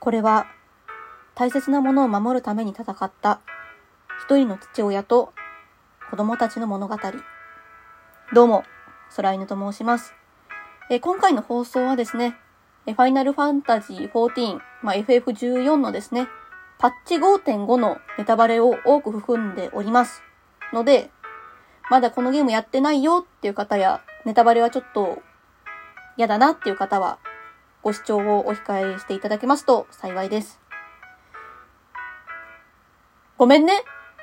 これは大切なものを守るために戦った一人の父親と子供たちの物語。どうも、空犬と申します。え今回の放送はですね、ファイナルファンタジー14、まあ、FF14 のですね、パッチ5.5のネタバレを多く含んでおります。ので、まだこのゲームやってないよっていう方や、ネタバレはちょっと嫌だなっていう方は、ご視聴をお控えしていただけますと幸いです。ごめんね。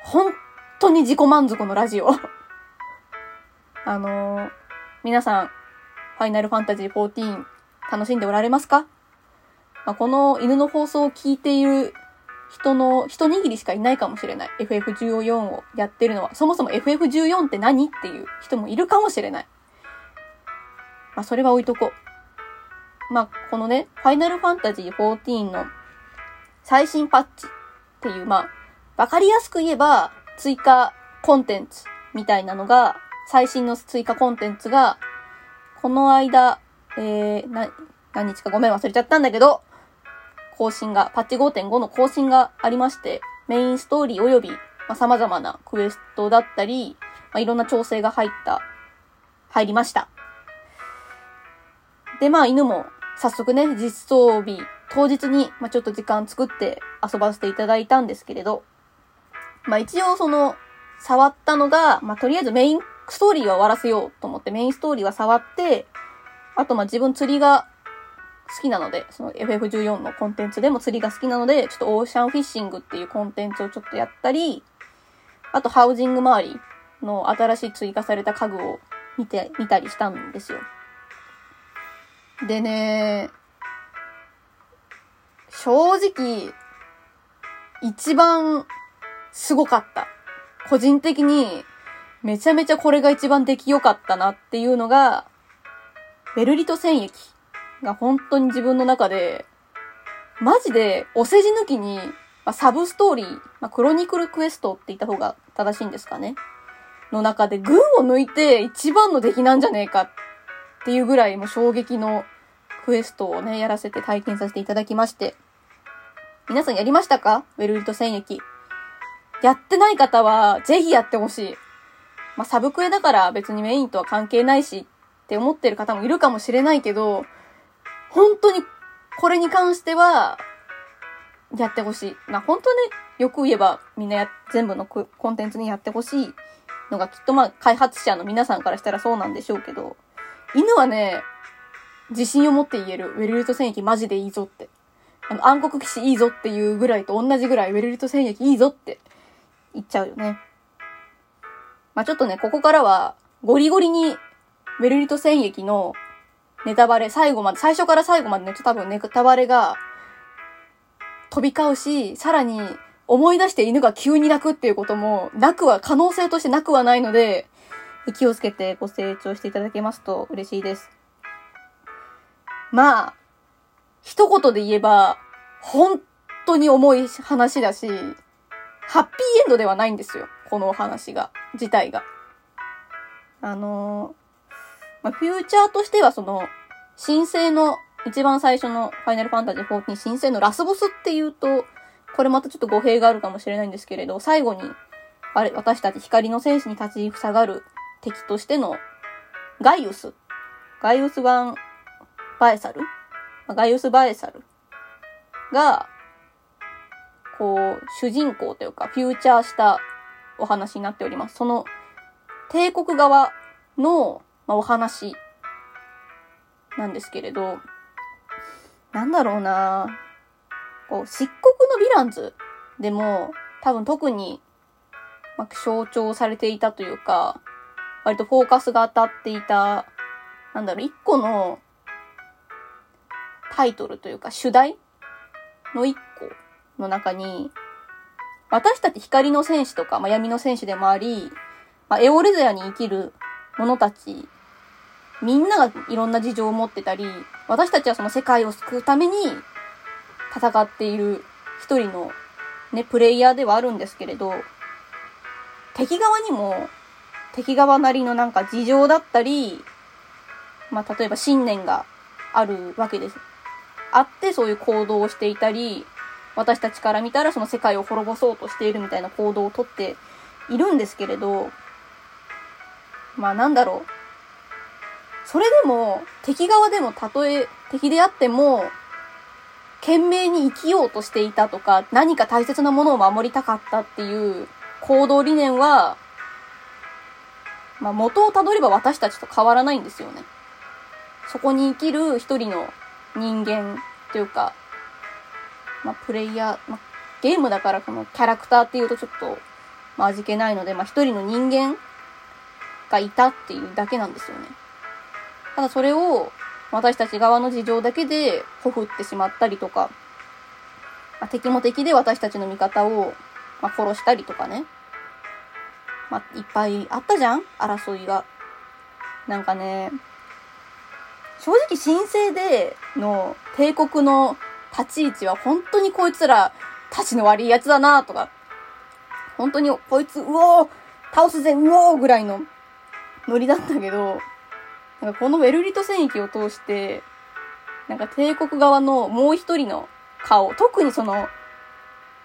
本当に自己満足のラジオ。あのー、皆さん、ファイナルファンタジー14楽しんでおられますか、まあ、この犬の放送を聞いている人の、一握りしかいないかもしれない。FF14 をやってるのは。そもそも FF14 って何？っていう人もいるかもしれない。まあ、それは置いとこう。まあ、このね、ファイナルファンタジー14の最新パッチっていう、まあ、わかりやすく言えば、追加コンテンツみたいなのが、最新の追加コンテンツが、この間、えー、な、何日かごめん忘れちゃったんだけど、更新が、パッチ5.5の更新がありまして、メインストーリー及び、まあ、様々なクエストだったり、まあ、いろんな調整が入った、入りました。で、まあ、犬も早速ね、実装日当日に、まあ、ちょっと時間作って遊ばせていただいたんですけれど、まあ、一応その、触ったのが、まあ、とりあえずメインストーリーは終わらせようと思ってメインストーリーは触って、あとま、自分釣りが好きなので、その FF14 のコンテンツでも釣りが好きなので、ちょっとオーシャンフィッシングっていうコンテンツをちょっとやったり、あとハウジング周りの新しい追加された家具を見て、見たりしたんですよ。でね、正直、一番すごかった。個人的に、めちゃめちゃこれが一番出来良かったなっていうのが、ベルリト戦役が本当に自分の中で、マジでお世辞抜きに、まあ、サブストーリー、まあ、クロニクルクエストって言った方が正しいんですかね。の中で群を抜いて一番の出来なんじゃねえかっっていうぐらいもう衝撃のクエストをね、やらせて体験させていただきまして。皆さんやりましたか？ウェルリト戦役。やってない方は、ぜひやってほしい。まあ、サブクエだから別にメインとは関係ないしって思ってる方もいるかもしれないけど、本当にこれに関しては、やってほしい。まあ、本当ね、よく言えばみんなや、全部のコンテンツにやってほしいのがきっとまあ、開発者の皆さんからしたらそうなんでしょうけど、犬はね、自信を持って言える。ウェルルト戦役マジでいいぞって。あの、暗黒騎士いいぞっていうぐらいと同じぐらいウェルルト戦役いいぞって言っちゃうよね。まあ、ちょっとね、ここからはゴリゴリにウェルリト戦役のネタバレ、最後まで、最初から最後までね、ちょっと多分ネタバレが飛び交うし、さらに思い出して犬が急に泣くっていうことも、泣くは、可能性としてなくはないので、気をつけてご成長していただけますと嬉しいです。まあ、一言で言えば、本当に重い話だし、ハッピーエンドではないんですよ。このお話が、自体が。あの、まあ、フューチャーとしてはその、新生の、一番最初のファイナルファンタジー14新生のラスボスっていうと、これまたちょっと語弊があるかもしれないんですけれど、最後に、あれ、私たち光の戦士に立ち塞がる敵としての、ガイウス。ガイウス版バエサル？ガイウスバエサルが、こう、主人公というか、フューチャーしたお話になっております。その、帝国側の、まあ、お話なんですけれど、なんだろうなこう、漆黒のヴィランズでも、多分特に、まあ、象徴されていたというか、割とフォーカスが当たっていた、なんだろう、一個のタイトルというか主題の一個の中に、私たち光の戦士とか、まあ、闇の戦士でもあり、まあ、エオレザヤに生きる者たち、みんながいろんな事情を持ってたり、私たちはその世界を救うために戦っている一人のね、プレイヤーではあるんですけれど、敵側にも敵側なりのなんか事情だったり、まあ、例えば信念があるわけです。あってそういう行動をしていたり、私たちから見たらその世界を滅ぼそうとしているみたいな行動をとっているんですけれど、まあなんだろう。それでも、敵側でもたとえ敵であっても、懸命に生きようとしていたとか、何か大切なものを守りたかったっていう行動理念は、まあ元をたどれば私たちと変わらないんですよね。そこに生きる一人の人間というか、まあプレイヤー、まあゲームだからこのキャラクターっていうとちょっと、まあ味気ないので、まあ一人の人間がいたっていうだけなんですよね。ただそれを私たち側の事情だけでほふってしまったりとか、まあ、敵も敵で私たちの味方を、まあ、殺したりとかね。まあ、いっぱいあったじゃん？争いが。なんかね、正直神聖での帝国の立ち位置は本当にこいつらたちの悪いやつだなとか、本当にこいつ、うおー倒すぜ、うおーぐらいのノリだったけど、なんかこのウェルリト戦役を通して、なんか帝国側のもう一人の顔、特にその、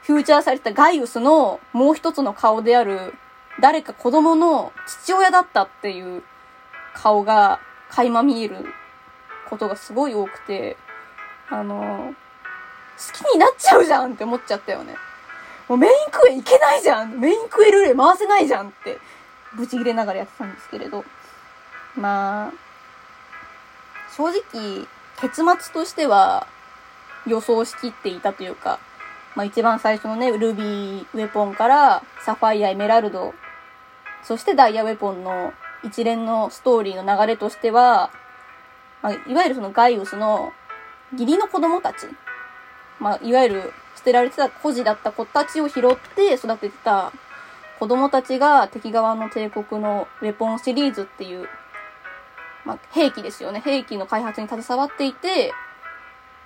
フューチャーされたガイウスのもう一つの顔である、誰か子供の父親だったっていう顔が垣間見えることがすごい多くて、あの、好きになっちゃうじゃんって思っちゃったよね。もうメインクエいけないじゃんメインクエルーレ回せないじゃんって、ブチ切れながらやってたんですけれど。まあ、正直、結末としては予想しきっていたというか、まあ一番最初のね、ルビーウェポンからサファイア、エメラルド、そしてダイヤウェポンの一連のストーリーの流れとしては、まあ、いわゆるそのガイウスの義理の子供たち、まあ、いわゆる捨てられてた孤児だった子たちを拾って育ててた子供たちが敵側の帝国のウェポンシリーズっていうまあ、兵器ですよね。兵器の開発に携わっていて、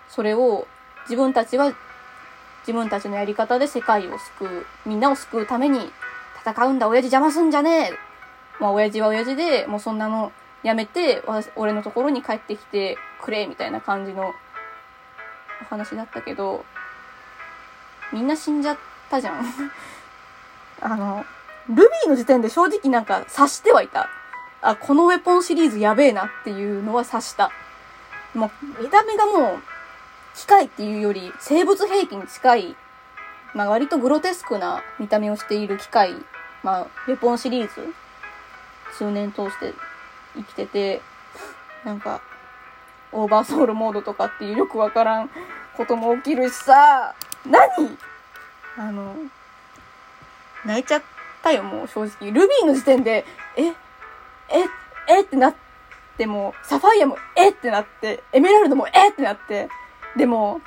それを自分たちは自分たちのやり方で世界を救う、みんなを救うために戦うんだ、親父邪魔すんじゃねえまあ、親父は親父で、もうそんなのやめて、俺のところに帰ってきてくれ、みたいな感じのお話だったけど、みんな死んじゃったじゃん。あの、ルビーの時点で正直なんか察してはいた。あ、このウェポンシリーズやべえなっていうのは察した。もう、見た目がもう、機械っていうより生物兵器に近い、まあ割とグロテスクな見た目をしている機械、まあ、ウェポンシリーズ、数年通して生きてて、なんか、オーバーソウルモードとかっていうよくわからんことも起きるしさ、何？あの、泣いちゃったよ、もう正直。ルビーの時点で、え、え、え？ってなっても、サファイアもえ？ってなって、エメラルドもえ？ってなって、でも、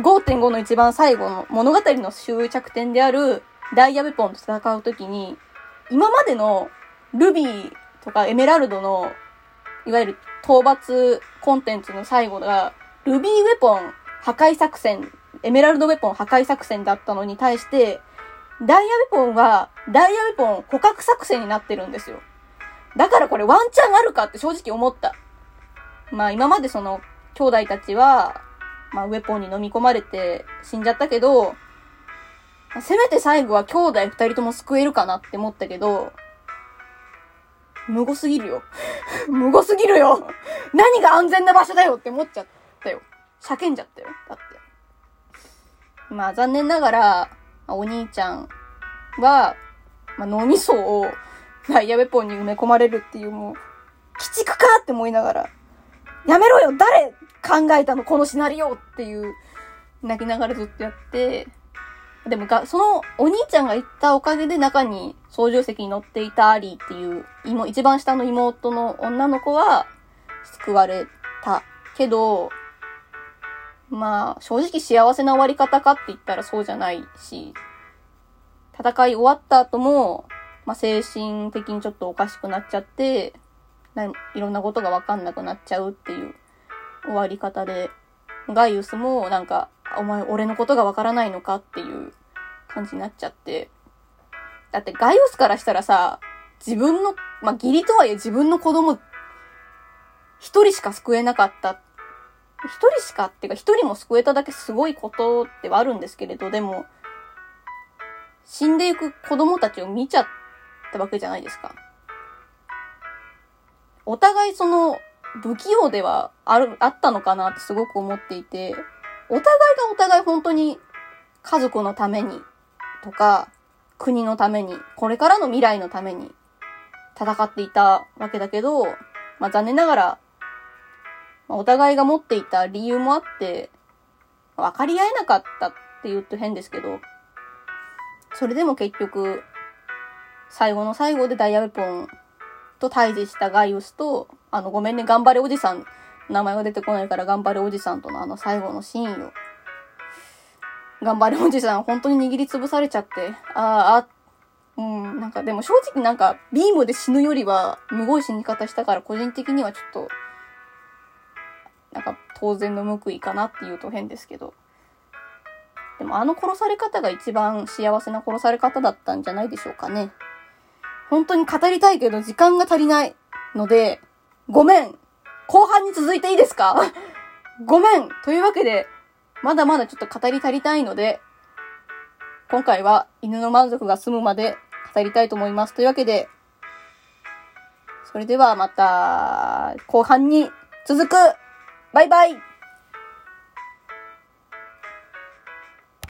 5.5の一番最後の物語の終着点であるダイヤウェポンと戦うときに、今までのルビーとかエメラルドの、いわゆる討伐コンテンツの最後が、ルビーウェポン破壊作戦、エメラルドウェポン破壊作戦だったのに対して、ダイヤウェポンは、ダイヤウェポン捕獲作戦になってるんですよ。だからこれワンチャンあるかって正直思った。まあ今までその兄弟たちは、まあウェポンに飲み込まれて死んじゃったけど、せめて最後は兄弟二人とも救えるかなって思ったけど、無語すぎるよ。無語すぎるよ何が安全な場所だよって思っちゃったよ。叫んじゃったよ。だって。まあ残念ながら、お兄ちゃんは、まあ脳みそをダイヤウェポンに埋め込まれるっていうもう、鬼畜かって思いながら、やめろよ誰考えたのこのシナリオっていう、泣きながらずっとやって、でもが、そのお兄ちゃんが言ったおかげで中に操縦席に乗っていたアリーっていう、妹、一番下の妹の女の子は救われた。けど、まあ、正直幸せな終わり方かって言ったらそうじゃないし、戦い終わった後も、まあ、精神的にちょっとおかしくなっちゃって、いろんなことがわかんなくなっちゃうっていう終わり方で、ガイウスもなんか、お前俺のことがわからないのかっていう感じになっちゃって。だってガイウスからしたらさ、自分の、まあ、義理とはいえ自分の子供、一人しか救えなかった一人しかっていうか一人も救えただけすごいことではあるんですけれど、でも、死んでいく子供たちを見ちゃったわけじゃないですか。お互いその、不器用ではある、あったのかなってすごく思っていて、お互いがお互い本当に家族のためにとか、国のために、これからの未来のために戦っていたわけだけど、まあ残念ながら、お互いが持っていた理由もあって、分かり合えなかったって言うと変ですけど、それでも結局、最後の最後でダイヤウェポンと対峙したガイウスと、あの、ごめんね、頑張れおじさん、名前が出てこないから頑張れおじさんとのあの最後のシーンよ。頑張れおじさん、本当に握りつぶされちゃって、ああ、うん、なんかでも正直なんか、ビームで死ぬよりは、むごい死に方したから個人的にはちょっと、なんか当然の報いかなっていうと変ですけど。でもあの殺され方が一番幸せな殺され方だったんじゃないでしょうかね。本当に語りたいけど時間が足りないので、ごめん後半に続いていいですか？ごめん。というわけで、まだまだちょっと語り足りたいので、今回は犬の満足が済むまで語りたいと思います。というわけで、それではまた後半に続く。バイバイ。